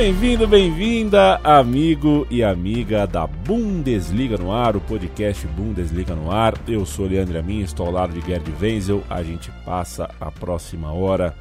Bem-vindo, bem-vinda, amigo e amiga da Bundesliga no ar, o podcast Bundesliga no ar. Eu sou Leandro Amin, estou ao lado de Gerd Wenzel. A gente passa a próxima hora,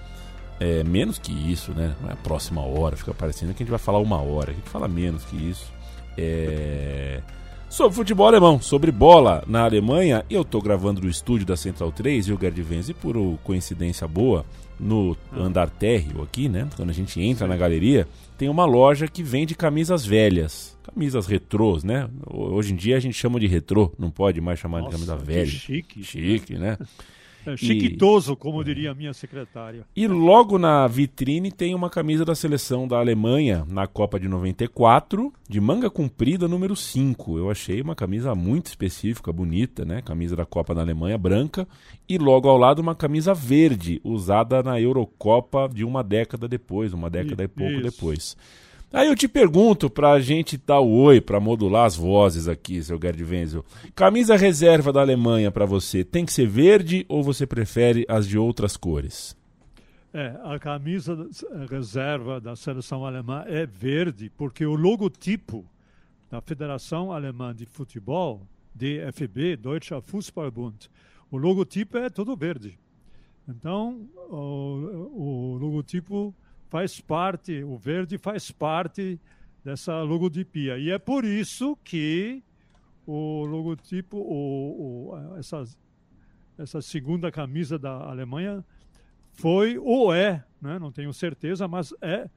é, menos que isso, né? Não é a próxima hora, fica parecendo que a gente vai falar uma hora. A gente fala menos que isso. É sobre futebol alemão, sobre bola na Alemanha. Eu estou gravando no estúdio da Central 3 e o Gerd Wenzel, por coincidência boa, no andar térreo aqui, né? Quando a gente entra na galeria, tem uma loja que vende camisas velhas. Camisas retrôs, né? Hoje em dia a gente chama de retrô, não pode mais chamar Nossa, de camisa velha. Chique. Chique, né? É, chiquitoso, e, como diria a minha secretária. E logo na vitrine tem uma camisa da seleção da Alemanha na Copa de 94, de manga comprida número 5. Eu achei uma camisa muito específica, bonita, né? Camisa da Copa da Alemanha branca. E logo ao lado uma camisa verde, usada na Eurocopa de uma década depois, uma década e, e pouco isso. depois. Aí eu te pergunto pra gente dar o oi, pra modular as vozes aqui, seu Gerd Wenzel. Camisa reserva da Alemanha para você, tem que ser verde ou você prefere as de outras cores? É, a camisa reserva da seleção alemã é verde, porque o logotipo da Federação Alemã de Futebol, DFB, Deutscher Fußballbund, o logotipo é todo verde. Então, o, o logotipo faz parte, o verde faz parte dessa logotipia. E é por isso que o logotipo, o, o, essa, essa segunda camisa da Alemanha foi ou é, né? não tenho certeza, mas é,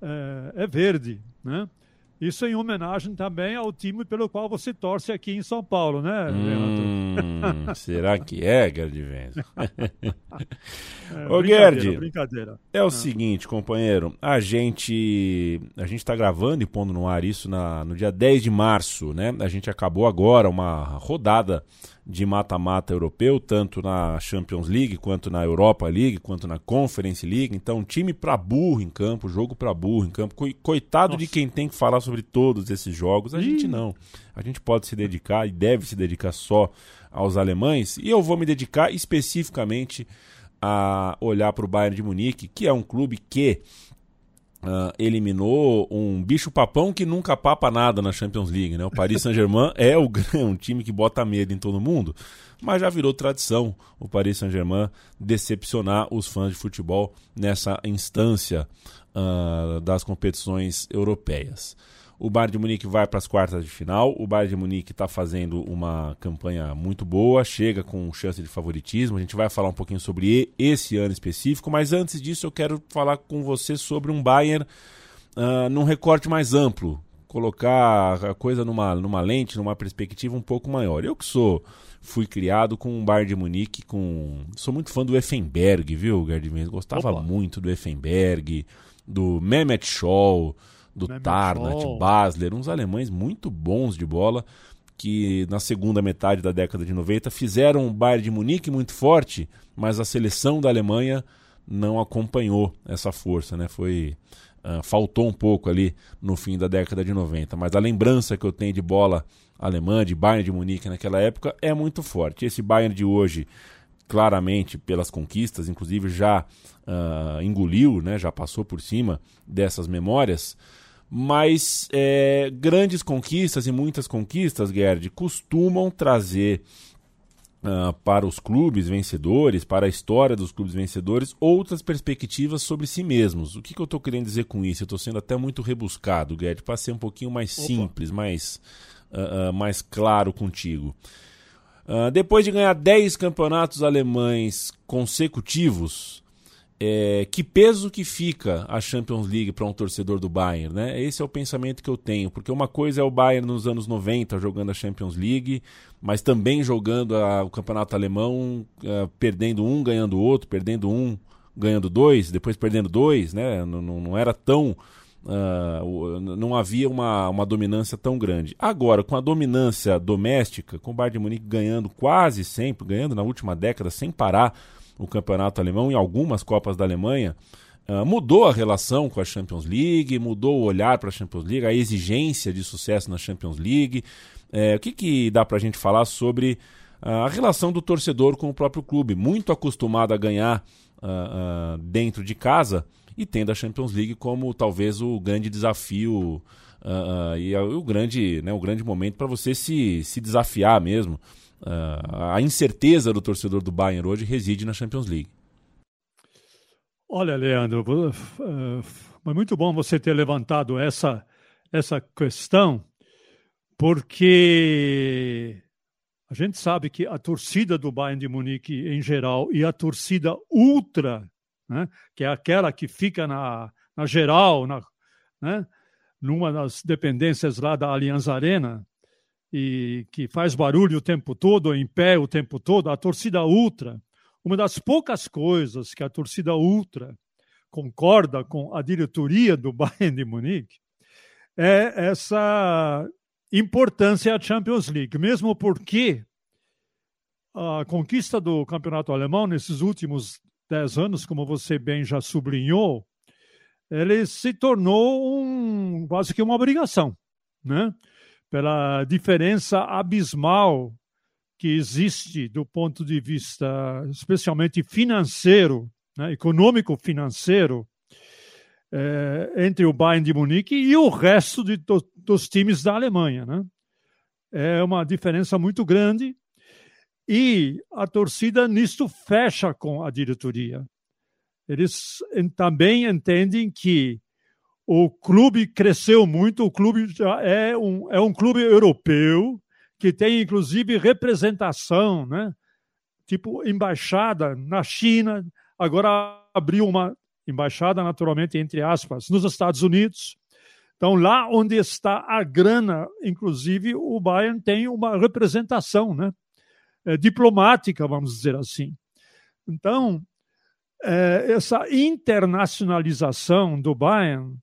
é, é verde. Né? Isso em homenagem também ao time pelo qual você torce aqui em São Paulo, né, hum, será que é, Gerd Venzo? é, Ô, Gerd, brincadeira. é o ah. seguinte, companheiro, a gente a gente está gravando e pondo no ar isso na, no dia 10 de março, né? A gente acabou agora uma rodada de mata-mata europeu, tanto na Champions League, quanto na Europa League, quanto na Conference League. Então, time para burro em campo, jogo para burro em campo. Coitado Nossa. de quem tem que falar sobre todos esses jogos. A Ih. gente não. A gente pode se dedicar e deve se dedicar só aos alemães. E eu vou me dedicar especificamente a olhar para o Bayern de Munique, que é um clube que Uh, eliminou um bicho-papão que nunca papa nada na Champions League. Né? O Paris Saint-Germain é o, um time que bota medo em todo mundo, mas já virou tradição o Paris Saint-Germain decepcionar os fãs de futebol nessa instância uh, das competições europeias. O Bayern de Munique vai para as quartas de final. O Bayern de Munique está fazendo uma campanha muito boa, chega com chance de favoritismo. A gente vai falar um pouquinho sobre esse ano específico, mas antes disso eu quero falar com você sobre um Bayern uh, num recorte mais amplo, colocar a coisa numa, numa lente, numa perspectiva um pouco maior. Eu que sou fui criado com o Bayern de Munique, com sou muito fã do Effenberg, viu, Gerd Gostava Opa. muito do Effenberg, do Mehmet Scholl do Mehmet Tarnat, Scholl. Basler, uns alemães muito bons de bola que na segunda metade da década de 90 fizeram o Bayern de Munique muito forte, mas a seleção da Alemanha não acompanhou essa força, né? Foi uh, faltou um pouco ali no fim da década de 90, mas a lembrança que eu tenho de bola alemã, de Bayern de Munique naquela época é muito forte. Esse Bayern de hoje claramente pelas conquistas, inclusive já uh, engoliu, né, já passou por cima dessas memórias. Mas é, grandes conquistas e muitas conquistas, Gerd, costumam trazer uh, para os clubes vencedores, para a história dos clubes vencedores, outras perspectivas sobre si mesmos. O que, que eu estou querendo dizer com isso? Eu estou sendo até muito rebuscado, Gerd, para ser um pouquinho mais Opa. simples, mais, uh, uh, mais claro contigo. depois de ganhar 10 campeonatos alemães consecutivos, é, que peso que fica a Champions League para um torcedor do Bayern, né? Esse é o pensamento que eu tenho, porque uma coisa é o Bayern nos anos 90 jogando a Champions League, mas também jogando a, o campeonato alemão, uh, perdendo um, ganhando outro, perdendo um, ganhando dois, depois perdendo dois, né? Não, não, não era tão. Uh, não havia uma, uma dominância tão grande. Agora, com a dominância doméstica, com o Bayern de Munique ganhando quase sempre, ganhando na última década sem parar o campeonato alemão, em algumas Copas da Alemanha, uh, mudou a relação com a Champions League, mudou o olhar para a Champions League, a exigência de sucesso na Champions League. É, o que, que dá para a gente falar sobre uh, a relação do torcedor com o próprio clube? Muito acostumado a ganhar uh, dentro de casa e tendo a Champions League como talvez o grande desafio uh, uh, e o grande, né, o grande momento para você se, se desafiar mesmo. Uh, a incerteza do torcedor do Bayern hoje reside na Champions League. Olha, Leandro, é muito bom você ter levantado essa, essa questão, porque a gente sabe que a torcida do Bayern de Munique em geral e a torcida ultra, né, que é aquela que fica na, na geral, na, né, numa das dependências lá da Allianz Arena, e que faz barulho o tempo todo, em pé o tempo todo, a torcida ultra, uma das poucas coisas que a torcida ultra concorda com a diretoria do Bayern de Munique é essa importância à Champions League, mesmo porque a conquista do campeonato alemão nesses últimos dez anos, como você bem já sublinhou, ele se tornou um, quase que uma obrigação, né? Pela diferença abismal que existe do ponto de vista, especialmente financeiro, né, econômico-financeiro, é, entre o Bayern de Munique e o resto de, do, dos times da Alemanha. Né? É uma diferença muito grande e a torcida nisto fecha com a diretoria. Eles também entendem que o clube cresceu muito, o clube é um, é um clube europeu que tem inclusive representação, né? tipo embaixada na China, agora abriu uma embaixada, naturalmente, entre aspas, nos Estados Unidos. Então, lá onde está a grana, inclusive, o Bayern tem uma representação né? É, diplomática, vamos dizer assim. Então, é, essa internacionalização do Bayern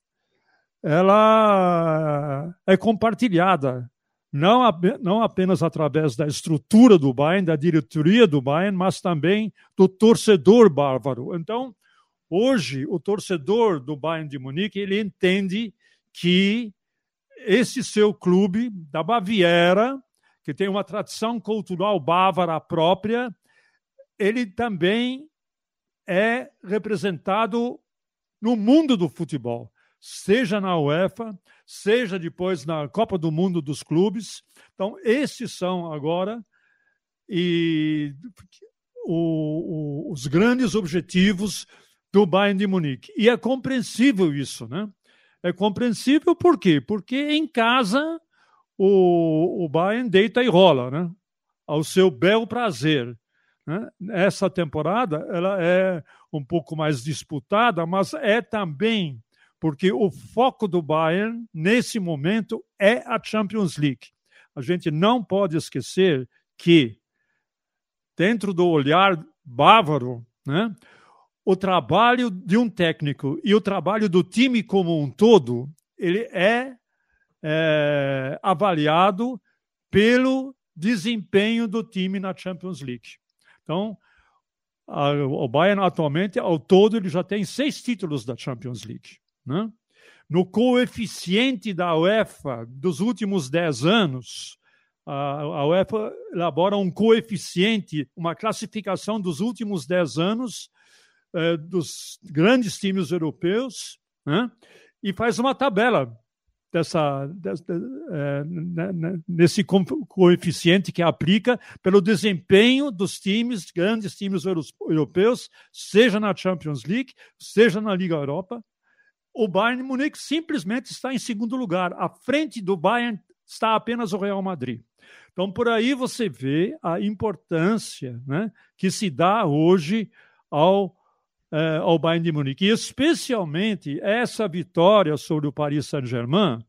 ela é compartilhada, não, não apenas através da estrutura do Bayern, da diretoria do Bayern, mas também do torcedor bárbaro. Então, hoje, o torcedor do Bayern de Munique, ele entende que esse seu clube da Baviera, que tem uma tradição cultural bávara própria, ele também é representado no mundo do futebol seja na UEFA, seja depois na Copa do Mundo dos Clubes. Então, esses são agora e o, o, os grandes objetivos do Bayern de Munique. E é compreensível isso, né? É compreensível por quê? Porque em casa o, o Bayern deita e rola, né? Ao seu bel prazer. Né? Essa temporada ela é um pouco mais disputada, mas é também porque o foco do Bayern, nesse momento, é a Champions League. A gente não pode esquecer que, dentro do olhar bávaro, né, o trabalho de um técnico e o trabalho do time como um todo, ele é, é avaliado pelo desempenho do time na Champions League. Então, a, o Bayern atualmente, ao todo, ele já tem seis títulos da Champions League. Né? No coeficiente da UEFA dos últimos 10 anos, a UEFA elabora um coeficiente, uma classificação dos últimos 10 anos eh, dos grandes times europeus, né? e faz uma tabela dessa, dessa é, nesse coeficiente que aplica pelo desempenho dos times, grandes times europeus, seja na Champions League, seja na Liga Europa, o Bayern Munique simplesmente está em segundo lugar. À frente do Bayern está apenas o Real Madrid. Então, por aí você vê a importância né, que se dá hoje ao, eh, ao Bayern de Munique. E especialmente essa vitória sobre o Paris Saint-Germain,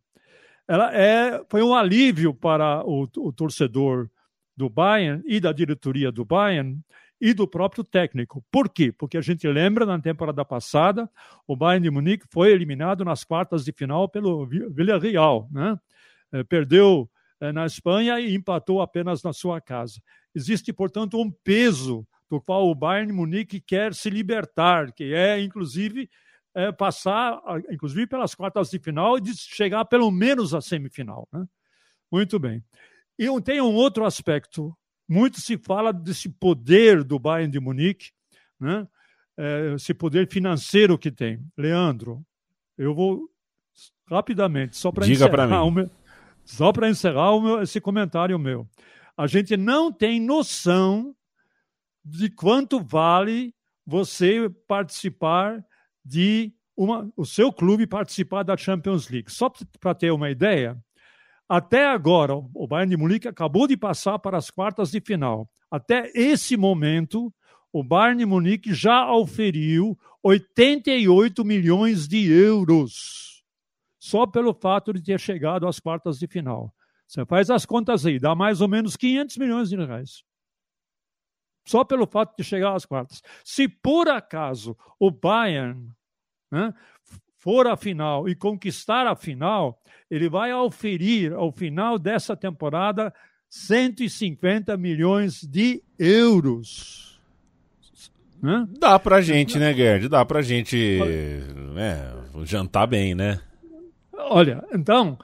ela é, foi um alívio para o, o torcedor do Bayern e da diretoria do Bayern, e do próprio técnico. Por quê? Porque a gente lembra, na temporada passada, o Bayern de Munique foi eliminado nas quartas de final pelo Villarreal, né? É, perdeu é, na Espanha e empatou apenas na sua casa. Existe, portanto, um peso do qual o Bayern de Munique quer se libertar, que é, inclusive, é, passar, inclusive, pelas quartas de final e chegar pelo menos à semifinal. Né? Muito bem. E tem um outro aspecto muito se fala desse poder do Bayern de Munique, né? é, esse poder financeiro que tem. Leandro, eu vou rapidamente, só para encerrar, o meu, só para encerrar o meu, esse comentário meu. A gente não tem noção de quanto vale você participar de uma, o seu clube participar da Champions League. Só para ter uma ideia, até agora o Bayern de Munique acabou de passar para as quartas de final. Até esse momento, o Bayern de Munique já oferiu 88 milhões de euros só pelo fato de ter chegado às quartas de final. Você faz as contas aí, dá mais ou menos 500 milhões de reais. Só pelo fato de chegar às quartas. Se por acaso o Bayern né, for à final e conquistar a final, ele vai oferir ao final dessa temporada 150 milhões de euros. Né? Dá pra gente, né, Gerd? Dá pra gente né, jantar bem, né? Olha, então,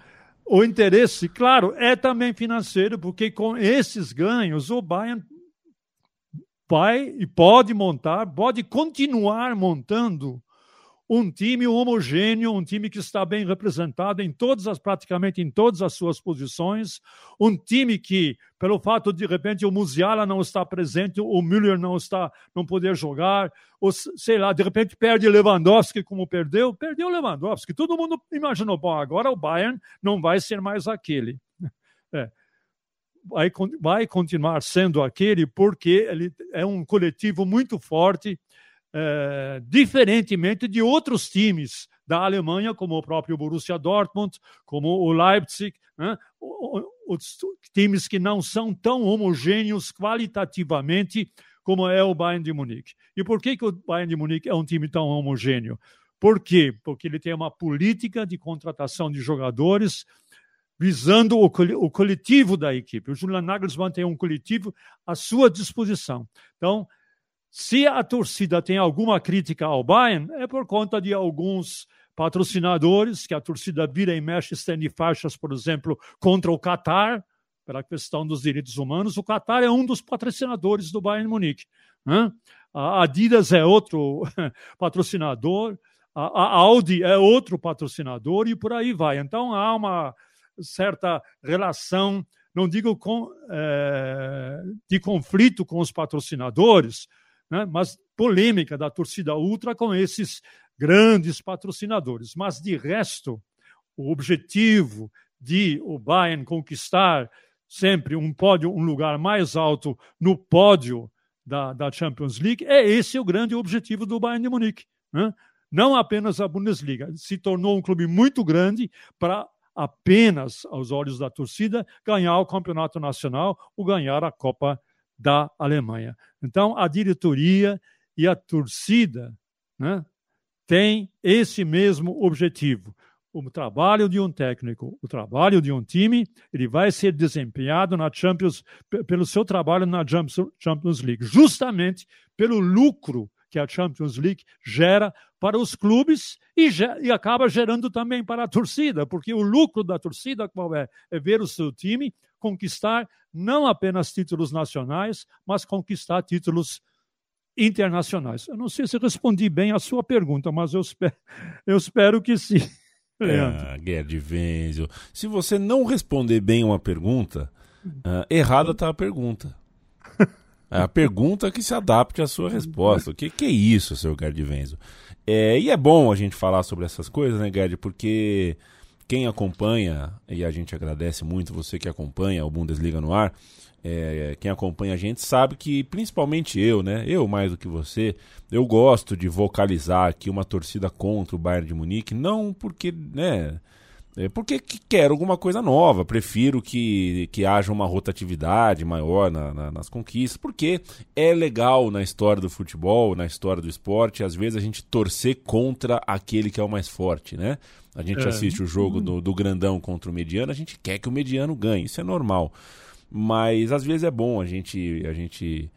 o interesse, claro, é também financeiro, porque com esses ganhos o Bayern vai e pode montar, pode continuar montando um time homogêneo, um time que está bem representado em todas as, praticamente em todas as suas posições, um time que, pelo fato de, de repente o Musiala não estar presente, o Müller não está, não poder jogar, ou sei lá, de repente perde Lewandowski como perdeu, perdeu Lewandowski. Todo mundo imaginou, bom, agora o Bayern não vai ser mais aquele. É. Vai, continuar sendo aquele porque ele é um coletivo muito forte, é, diferentemente de outros times da Alemanha, como o próprio Borussia Dortmund, como o Leipzig, né? os times que não são tão homogêneos qualitativamente como é o Bayern de Munique. E por que, que o Bayern de Munique é um time tão homogêneo? Por quê? Porque ele tem uma política de contratação de jogadores visando o, o coletivo da equipe. O Julian Nagelsmann tem um coletivo à sua disposição. Então, se a torcida tem alguma crítica ao Bayern, é por conta de alguns patrocinadores, que a torcida vira e mexe, estende faixas, por exemplo, contra o Qatar, pela questão dos direitos humanos. O Qatar é um dos patrocinadores do Bayern Munique. Né? A Adidas é outro patrocinador, a Audi é outro patrocinador e por aí vai. Então há uma certa relação, não digo com, é, de conflito com os patrocinadores, né? mas polêmica da torcida ultra com esses grandes patrocinadores. Mas, de resto, o objetivo de o Bayern conquistar sempre um pódio, um lugar mais alto no pódio da, da Champions League, é esse o grande objetivo do Bayern de Munique. Né? Não apenas a Bundesliga. Se tornou um clube muito grande para apenas, aos olhos da torcida, ganhar o campeonato nacional ou ganhar a Copa da Alemanha. Então, a diretoria e a torcida né, têm esse mesmo objetivo. O trabalho de um técnico, o trabalho de um time, ele vai ser desempenhado na Champions, pelo seu trabalho na Champions League, justamente pelo lucro que a Champions League gera para os clubes e, e, acaba gerando também para a torcida, porque o lucro da torcida qual é? É ver o seu time conquistar não apenas títulos nacionais, mas conquistar títulos internacionais. Eu não sei se respondi bem a sua pergunta, mas eu espero, eu espero que sim. Ah, Gerd Wenzel. Se você não responder bem uma pergunta, uh, errada está a pergunta. É a pergunta que se adapte à sua resposta. O que, que é isso, seu Gerd Wenzel? É, e é bom a gente falar sobre essas coisas, né, Gerd? Porque quem acompanha, e a gente agradece muito você que acompanha o Bundesliga no ar, é, quem acompanha a gente sabe que, principalmente eu, né? Eu mais do que você, eu gosto de vocalizar aqui uma torcida contra o Bayern de Munique, não porque, né? É porque quero alguma coisa nova, prefiro que, que haja uma rotatividade maior na, na, nas conquistas, porque é legal na história do futebol, na história do esporte, às vezes a gente torcer contra aquele que é o mais forte, né? A gente é. assiste o jogo do, do grandão contra o mediano, a gente quer que o mediano ganhe, isso é normal. Mas às vezes é bom a gente, a gente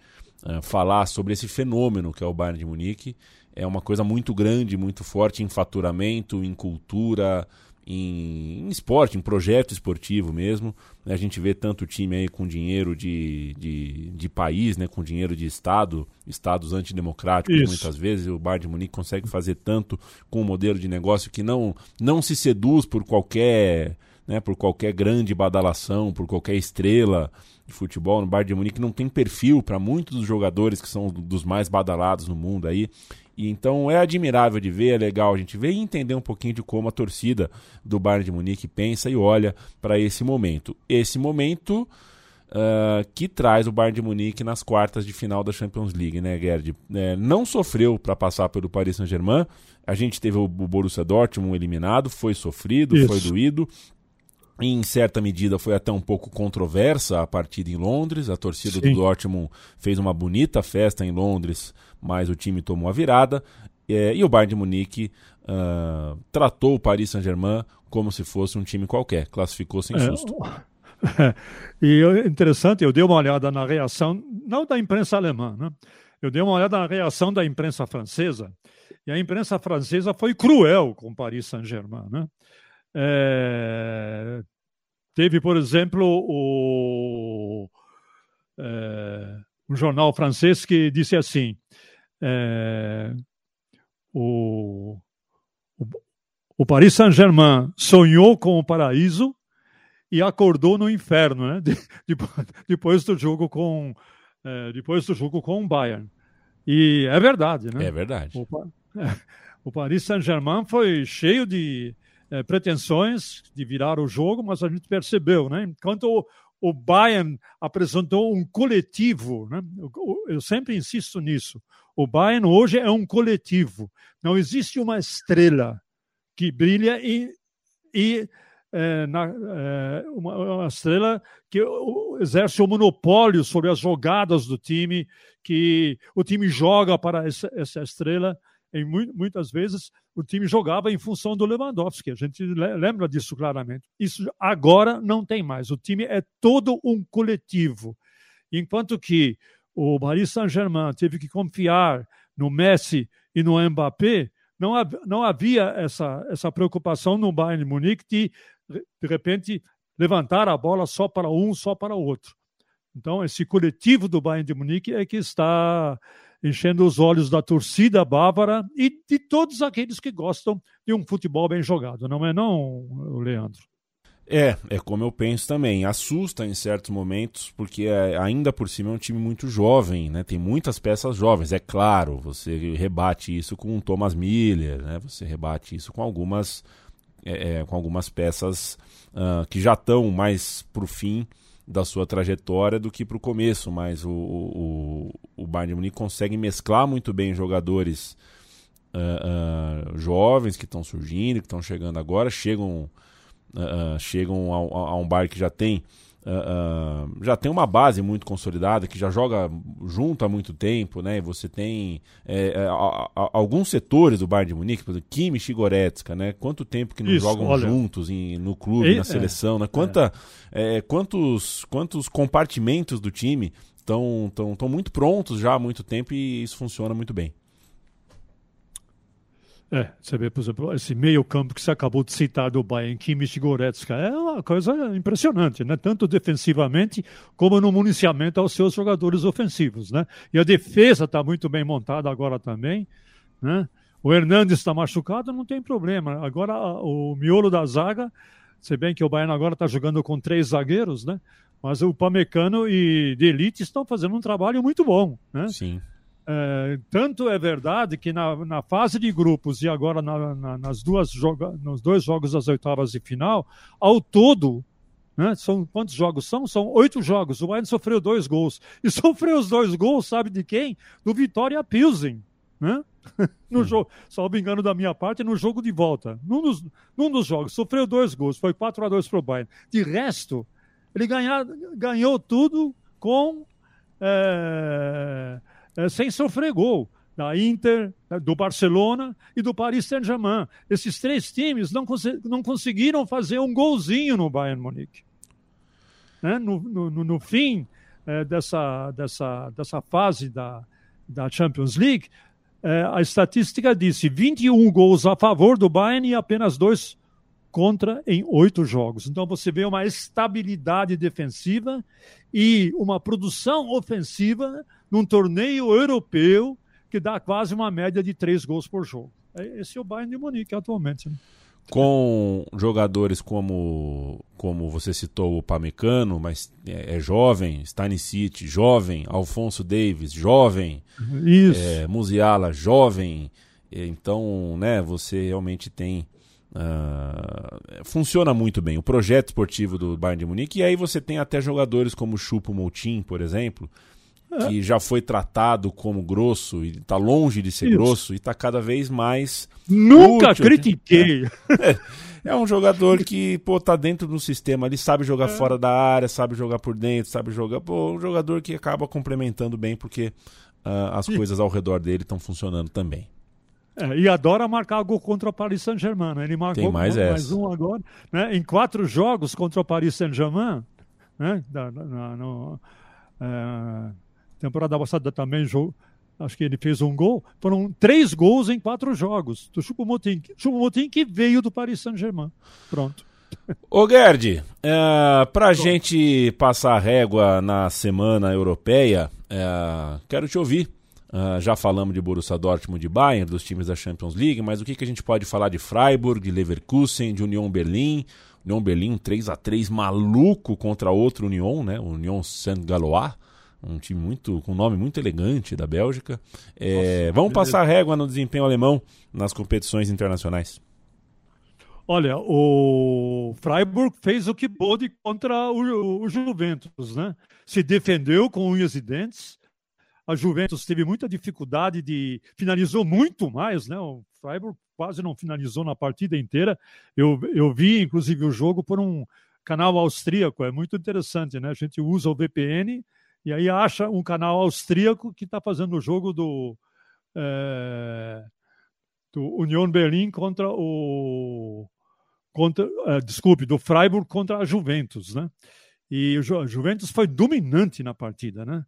uh, falar sobre esse fenômeno que é o Bayern de Munique. É uma coisa muito grande, muito forte em faturamento, em cultura, em, em esporte, em projeto esportivo mesmo. Né? A gente vê tanto time aí com dinheiro de, de, de país, né? com dinheiro de Estado, estados antidemocráticos Isso. muitas vezes. O Bayern de Munique consegue fazer tanto com um modelo de negócio que não, não se seduz por qualquer, né? por qualquer grande badalação, por qualquer estrela de futebol no Bayern de Munique não tem perfil para muitos dos jogadores que são dos mais badalados no mundo aí. E então é admirável de ver, é legal a gente ver e entender um pouquinho de como a torcida do Bayern de Munique pensa e olha para esse momento. Esse momento uh, que traz o Bayern de Munique nas quartas de final da Champions League, né, Gerd? É, não sofreu para passar pelo Paris Saint-Germain. A gente teve o Borussia Dortmund eliminado, foi sofrido, Isso. foi doído. Em certa medida foi até um pouco controversa a partida em Londres. A torcida Sim. do Dortmund fez uma bonita festa em Londres, mas o time tomou a virada. É, e o Bayern de Munique uh, tratou o Paris Saint-Germain como se fosse um time qualquer, classificou sem é, susto. É, e interessante, eu dei uma olhada na reação, não da imprensa alemã, né? eu dei uma olhada na reação da imprensa francesa, e a imprensa francesa foi cruel com o Paris Saint-Germain. Né? É, teve, por exemplo, o, é, um jornal francês que disse assim: é, o, o, o Paris Saint-Germain sonhou com o paraíso e acordou no inferno, né? De, de, depois do jogo com é, depois do jogo com o Bayern. E é verdade, né? É verdade. O, o Paris Saint-Germain foi cheio de é, pretensões de virar o jogo, mas a gente percebeu, né? Enquanto o, o Bayern apresentou um coletivo, né? eu, sempre insisto nisso. O Bayern hoje é um coletivo. Não existe uma estrela que brilha e, e é, na, é, uma, uma, estrela que exerce o monopólio sobre as jogadas do time, que o time joga para essa, essa estrela em muitas vezes o time jogava em função do Lewandowski. A gente lembra disso claramente. Isso agora não tem mais. O time é todo um coletivo. Enquanto que o Paris Saint-Germain teve que confiar no Messi e no Mbappé, não, não havia essa, essa preocupação no Bayern Munique de, de repente, levantar a bola só para um, só para o outro. Então, esse coletivo do Bayern de Munique é que está enchendo os olhos da torcida bávara e de todos aqueles que gostam de um futebol bem jogado, não é não, Leandro? É, é como eu penso também. Assusta em certos momentos, porque é, ainda por cima é um time muito jovem, né? Tem muitas peças jovens, é claro. Você rebate isso com o Thomas Miller, né? Você rebate isso com algumas, é, é, com algumas peças uh, que já estão mais pro fim da sua trajetória do que para o começo, mas o, o, o Bayern de Munique consegue mesclar muito bem jogadores uh, uh, jovens que estão surgindo, que estão chegando agora, chegam, uh, chegam a, a, um Bayern que já tem Uh, uh, já tem uma base muito consolidada, que já joga junto há muito tempo, né? Você tem é, é, a, a, alguns setores do Bayern de Munique, por exemplo, Kimmich e Goretzka, né? Quanto tempo que não Isso, jogam olha, juntos em, no clube, e, na é, seleção, né? Quanta, é. quantos, quantos compartimentos do time estão tão, tão muito prontos já há muito tempo e isso funciona muito bem. É, você vê, por exemplo, esse meio-campo que você acabou de citar do Bayern, Kimmich e Goretzka, é uma coisa impressionante, né? Tanto defensivamente como no municiamento aos seus jogadores ofensivos, né? E a defesa está muito bem montada agora também, né? O Hernandes está machucado, não tem problema. Agora, o miolo da zaga, se bem que o Bayern agora está jogando com três zagueiros, né? Mas o Pamecano e Delite estão fazendo um trabalho muito bom, né? Sim. É, tanto é verdade que na, na, fase de grupos e agora na, na, nas duas joga, nos dois jogos das oitavas de final, ao todo, né, são quantos jogos são? São oito jogos. O Bayern sofreu dois gols. E sofreu os dois gols, sabe de quem? Do Vitória Pilsen. Né? no hum. jogo, só me engano da minha parte, no jogo de volta. Num dos, num dos jogos, sofreu dois gols, foi 4 a 2 para o Bayern. De resto, ele ganha, ganhou tudo com. É, é, sem sofrer gol. Da Inter, do Barcelona e do Paris Saint-Germain. Esses três times não, cons não conseguiram fazer um golzinho no Bayern Munique. Né? No, no, no, fim é, dessa, dessa, dessa fase da, da Champions League, é, a estatística disse 21 gols a favor do Bayern e apenas dois contra em oito jogos. Então você vê uma estabilidade defensiva e uma produção ofensiva num torneio europeu que dá quase uma média de três gols por jogo. É, esse é o Bayern de Munique atualmente. Né? com jogadores como como você citou o Pamecano, mas é, é jovem, Stanisic, jovem, Alfonso Davis, jovem, Isso. É, Musiala, jovem. Então, né, você realmente tem Uh, funciona muito bem o projeto esportivo do Bayern de Munique e aí você tem até jogadores como o Chupo Moutinho, por exemplo, que já foi tratado como grosso e está longe de ser Isso. grosso e está cada vez mais. Nunca útil. critiquei. É, é, um jogador que, pô, tá dentro do sistema, ele sabe jogar é. fora da área, sabe jogar por dentro, sabe jogar. Pô, um jogador que acaba complementando bem porque uh, as e... coisas ao redor dele estão funcionando também. É, e adora marcar gol contra o Paris Saint-Germain. Né? Ele marcou Tem mais, mais um agora. Né? Em quatro jogos contra o Paris Saint-Germain, né? Da, no, é, temporada passada também acho que ele fez um gol. Foram três gols em quatro jogos do Choupo-Moting. Choupo-Moting que veio do Paris Saint-Germain. Pronto. Ô Gerd, é, para a gente passar a régua na semana europeia, é, quero te ouvir. Uh, já falamos de Borussia Dortmund de Bayern, dos times da Champions League, mas o que, que a gente pode falar de Freiburg, de Leverkusen, de Union Berlim? Union Berlim 3 a 3 maluco contra outro Union, né? Union Saint-Galois um time muito com um nome muito elegante da Bélgica. É, Nossa, vamos passar a régua no desempenho alemão nas competições internacionais. Olha, o Freiburg fez o que pôde contra o, o, Juventus, né? Se defendeu com unhas e dentes. A Juventus teve muita dificuldade de finalizou muito mais, né? O Freiburg quase não finalizou na partida inteira. Eu, eu vi, inclusive, o jogo por um canal austríaco. É muito interessante, né? A gente usa o VPN e aí acha um canal austríaco que está fazendo o jogo do, é, do Union Berlim contra o. Contra, é, desculpe, do Freiburg contra a Juventus, né? E o Juventus foi dominante na partida, né?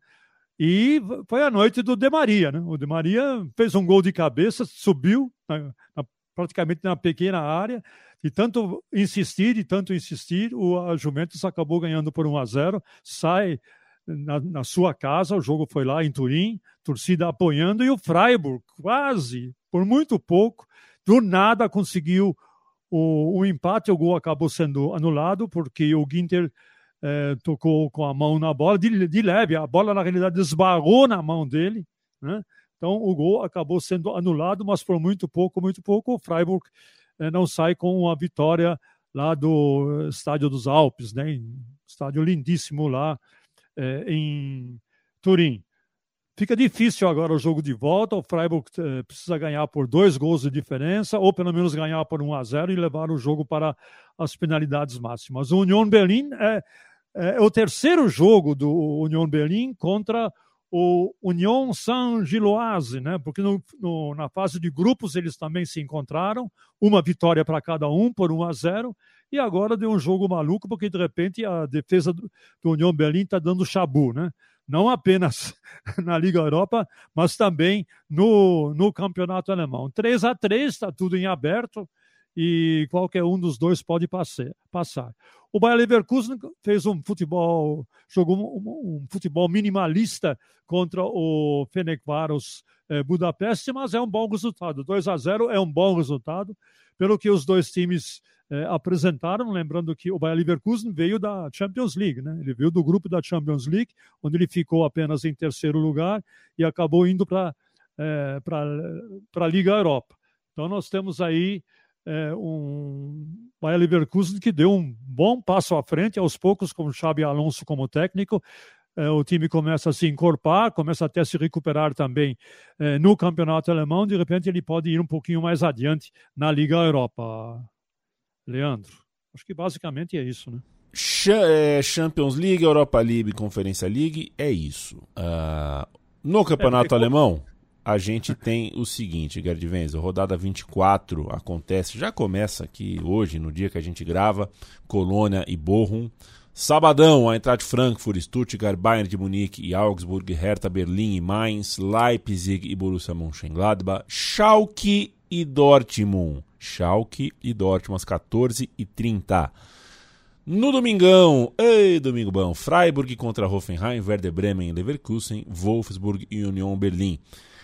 E foi a noite do De Maria, né? O De Maria fez um gol de cabeça, subiu na, na, praticamente na pequena área, e tanto insistir, e tanto insistir, o a Juventus acabou ganhando por 1 a 0, sai na, na, sua casa, o jogo foi lá em Turim, torcida apoiando, e o Freiburg, quase, por muito pouco, do nada conseguiu o, o empate, o gol acabou sendo anulado, porque o Ginter eh, tocou com a mão na bola, de, de, leve, a bola na realidade esbarrou na mão dele, né? então o gol acabou sendo anulado, mas por muito pouco, muito pouco, o Freiburg eh, não sai com uma vitória lá do Estádio dos Alpes, né? estádio lindíssimo lá, é, em Turim. Fica difícil agora o jogo de volta. O Freiburg eh, precisa ganhar por dois gols de diferença, ou pelo menos ganhar por 1 a 0 e levar o jogo para as penalidades máximas. O Union Berlin é, é o terceiro jogo do Union Berlin contra o Union Saint-Gilloise, né? porque no, no, na fase de grupos eles também se encontraram, uma vitória para cada um por 1 a 0 e agora deu um jogo maluco, porque de repente a defesa do, do União Berlim está dando chabu, né? Não apenas na Liga Europa, mas também no, no campeonato alemão. 3 a 3 está tudo em aberto e qualquer um dos dois pode passar. O Bayer Leverkusen fez um futebol, jogou um, um futebol minimalista contra o Fenerbahçe eh, Budapeste, mas é um bom resultado. 2 a 0 é um bom resultado, pelo que os dois times é, apresentaram, lembrando que o Bayer Leverkusen veio da Champions League, né? Ele veio do grupo da Champions League, onde ele ficou apenas em terceiro lugar e acabou indo para é, para a Liga Europa. Então nós temos aí é, um Bayer Leverkusen que deu um bom passo à frente, aos poucos, com o Xabi Alonso como técnico. É, o time começa a se encorpar, começa até a se recuperar também é, no campeonato alemão. De repente, ele pode ir um pouquinho mais adiante na Liga Europa. Leandro? Acho que basicamente é isso, né? É, Champions League, Europa League, Conferência League, é isso. Uh, no campeonato é, alemão, a gente tem o seguinte, Gerd Wenzel, rodada 24 acontece, já começa aqui hoje, no dia que a gente grava, Colônia e Bochum. Sabadão, Eintracht Frankfurt, Stuttgart, Bayern de Munique e Augsburg, Hertha Berlim e Mainz, Leipzig e Borussia Mönchengladbach, Schalke e Dortmund. Schalke e Dortmund às 14h30. No domingão, ei, domingo bom, Freiburg contra Hoffenheim, Werder Bremen, Leverkusen, Wolfsburg e Union Berlim.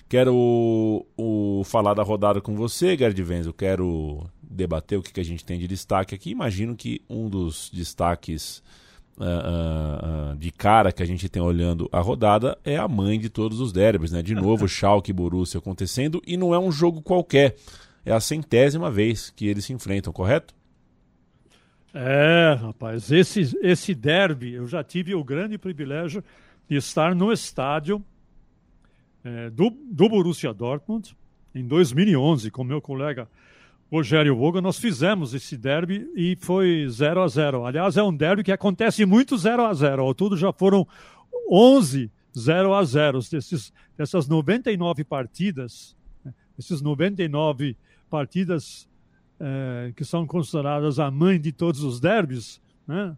Quero o, falar da rodada com você, Gerd Venz. Eu quero debater o que, que a gente tem de destaque aqui. Imagino que um dos destaques uh, uh, uh, de cara que a gente tem olhando a rodada é a mãe de todos os derbys, né? De novo, Schalke e Borussia acontecendo e não é um jogo qualquer. É a centésima vez que eles se enfrentam, correto? É, rapaz, esse, esse derby, eu já tive o grande privilégio de estar no estádio é, do, do Borussia Dortmund em 2011 com meu colega Rogério Voga, nós fizemos esse derby e foi 0 a 0 Aliás, é um derby que acontece muito 0 a 0 Ao tudo já foram 11 0 a 0 desses, dessas 99 partidas, né, esses 99 partidas é, que são consideradas a mãe de todos os derbys, né?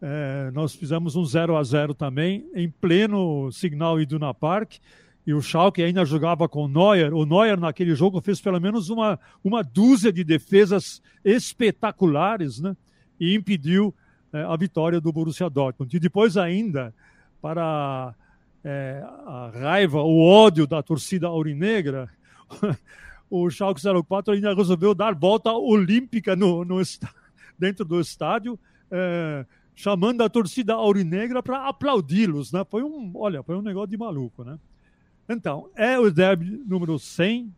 É, nós fizemos um 0 a 0 também em pleno Signal Iduna Park e o Schalke ainda jogava com o Neuer. O Neuer naquele jogo fez pelo menos uma, uma dúzia de defesas espetaculares, né? E impediu é, a vitória do Borussia Dortmund. E depois ainda, para é, a raiva, o ódio da torcida aurinegra, o Schalke 04 ainda resolveu dar volta olímpica no, no dentro do estádio, é, chamando a torcida aurinegra para aplaudi-los, né? Foi um, olha, foi um negócio de maluco, né? Então, é o derby número 100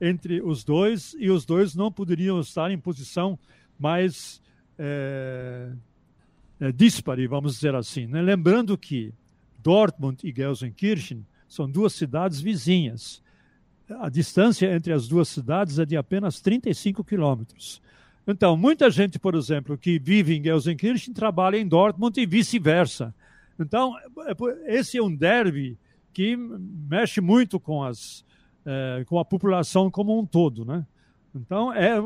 entre os dois e os dois não poderiam estar em posição mais é, é, dispare, vamos dizer assim. Né? Lembrando que Dortmund e Gelsenkirchen são duas cidades vizinhas a distância entre as duas cidades é de apenas 35 quilômetros. Então, muita gente, por exemplo, que vive em Gelsenkirchen trabalha em Dortmund e vice-versa. Então, é esse é um derby que mexe muito com, as, é, com a população como um todo, né? Então, é,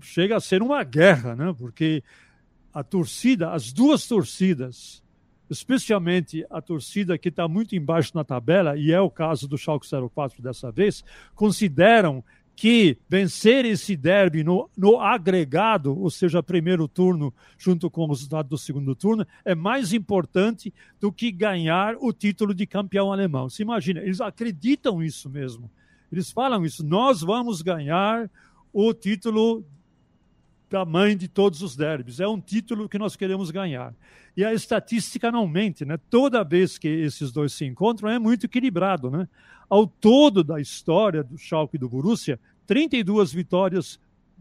chega a ser uma guerra, né? Porque a torcida, as duas torcidas, especialmente a torcida que está muito embaixo na tabela, e é o caso do Schalke 04 dessa vez, consideram que vencer esse derby no, no, agregado, ou seja, primeiro turno junto com o resultado do segundo turno, é mais importante do que ganhar o título de campeão alemão. Se imagina, eles acreditam isso mesmo. Eles falam isso, nós vamos ganhar o título da mãe de todos os derbys. É um título que nós queremos ganhar. E a estatística não mente, né? Toda vez que esses dois se encontram é muito equilibrado, né? Ao todo da história do Schalke e do Borussia, 32 vitórias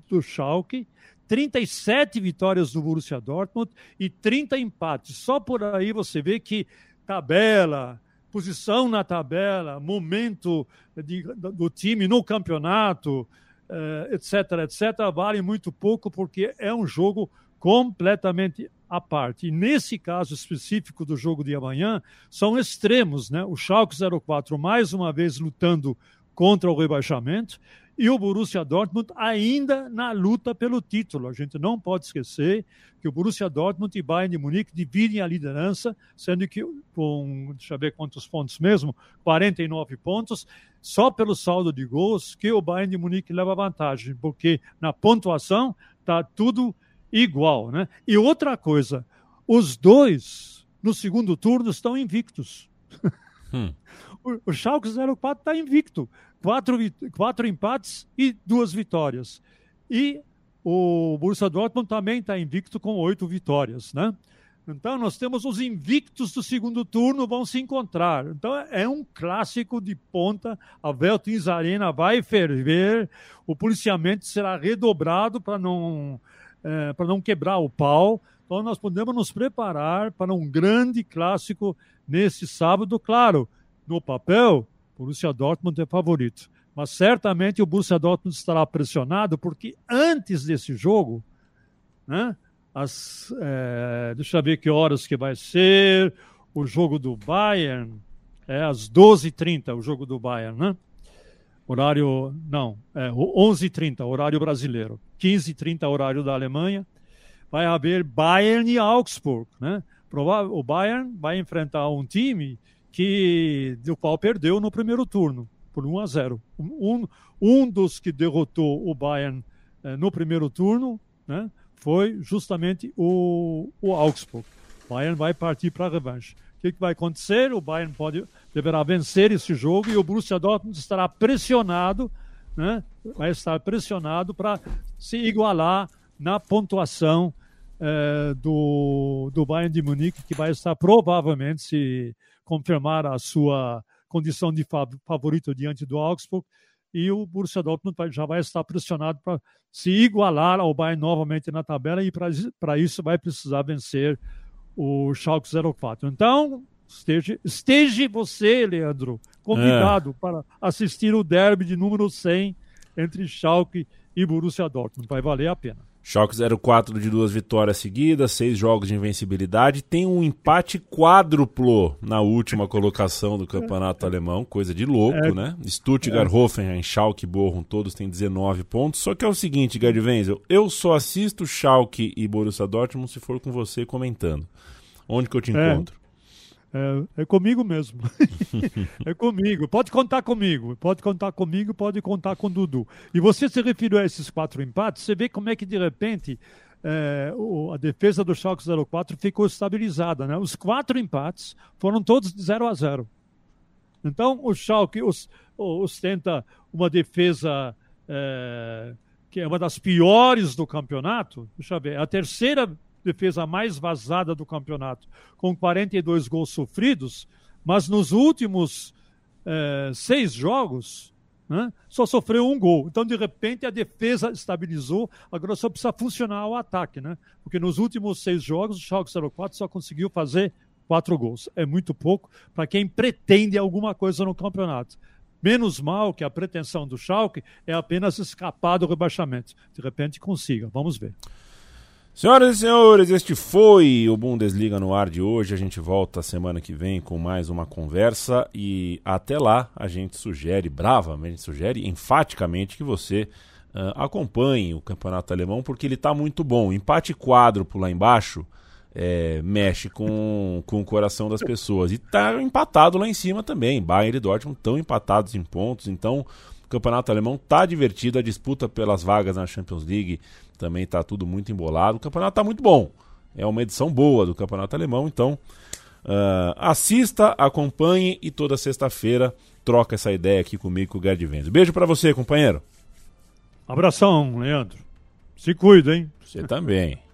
do Schalke, 37 vitórias do Borussia Dortmund e 30 empates. Só por aí você vê que tabela, posição na tabela, momento de, do time no campeonato, etc, eh, etc, vale muito pouco porque é um jogo completamente à parte. E nesse caso específico do jogo de amanhã, são extremos, né? O Schalke 04 mais uma vez lutando contra o rebaixamento e o Borussia Dortmund ainda na luta pelo título. A gente não pode esquecer que o Borussia Dortmund e Bayern de Munique dividem a liderança, sendo que com, deixa eu ver quantos pontos mesmo, 49 pontos, só pelo saldo de gols que o Bayern de Munique leva vantagem, porque na pontuação está tudo igual, né? E outra coisa, os dois no segundo turno estão invictos. Hum. O, o Schalke 04 está invicto quatro, quatro empates e duas vitórias. E o Borussia Dortmund também está invicto com oito vitórias, né? Então nós temos os invictos do segundo turno vão se encontrar. Então é um clássico de ponta. A Veltins Arena vai ferver. O policiamento será redobrado para não é, para não quebrar o pau. Então nós podemos nos preparar para um grande clássico nesse sábado. Claro, no papel Borussia Dortmund é favorito. Mas certamente o Borussia Dortmund estará pressionado, porque antes desse jogo, né, as, é, deixa eu ver que horas que vai ser, o jogo do Bayern, é às 12h30 o jogo do Bayern, né? Horário, não, é 11h30, horário brasileiro. 15h30, horário da Alemanha. Vai haver Bayern e Augsburg, né? O Bayern vai enfrentar um time que do qual perdeu no primeiro turno por 1 a 0. Um, um dos que derrotou o Bayern eh, no primeiro turno né, foi justamente o, o Augsburg. O Bayern vai partir para a revanche. O que, que, vai acontecer? O Bayern pode, deverá vencer esse jogo e o Borussia Dortmund estará pressionado, né, vai estar pressionado para se igualar na pontuação eh, do, do Bayern de Munique, que vai estar provavelmente se confirmar a sua condição de favorito diante do Augsburg e o Borussia Dortmund já vai estar pressionado para se igualar ao Bayern novamente na tabela e para isso vai precisar vencer o Schalke 04. Então, esteja, esteja você, Leandro, convidado é. para assistir o derby de número 100 entre Schalke e Borussia Dortmund. Vai valer a pena. Schalke 04 de duas vitórias seguidas, seis jogos de invencibilidade, tem um empate quádruplo na última colocação do campeonato alemão, coisa de louco, é, né? Stuttgart, é. Hoffenheim, Schalke Bochum, todos têm 19 pontos. Só que é o seguinte, Gerd Wenzel, eu só assisto Schalke e Borussia Dortmund se for com você comentando. Onde que eu te é. encontro? É, é comigo mesmo. é comigo. Pode contar comigo. Pode contar comigo, pode contar com Dudu. E você se referiu a esses quatro empates, você vê como é que de repente é, o, a defesa do Schalke 04 ficou estabilizada. Né? Os quatro empates foram todos de 0 a 0. Então o Schalke os, ostenta uma defesa é, que é uma das piores do campeonato. Deixa eu ver, a terceira defesa mais vazada do campeonato, com 42 gols sofridos, mas nos últimos é, seis jogos né, só sofreu um gol. Então, de repente, a defesa estabilizou, agora só precisa funcionar o ataque, né? Porque nos últimos seis jogos, o Schalke 04 só conseguiu fazer quatro gols. É muito pouco para quem pretende alguma coisa no campeonato. Menos mal que a pretensão do Schalke é apenas escapar do rebaixamento. De repente consiga. Vamos ver. Senhoras e senhores, este foi o Bundesliga no ar de hoje. A gente volta semana que vem com mais uma conversa e até lá a gente sugere, bravamente sugere, enfaticamente que você uh, acompanhe o campeonato alemão porque ele está muito bom. Empate quádruplo lá embaixo é, mexe com, com o coração das pessoas e está empatado lá em cima também. Bayern e Dortmund estão empatados em pontos, então o campeonato alemão está divertido. A disputa pelas vagas na Champions League também está tudo muito embolado. O campeonato está muito bom. É uma edição boa do campeonato alemão, então uh, assista, acompanhe e toda sexta-feira troca essa ideia aqui comigo com o Gerd Vendes. Beijo para você, companheiro. Abração, Leandro. Se cuida, hein? Você também.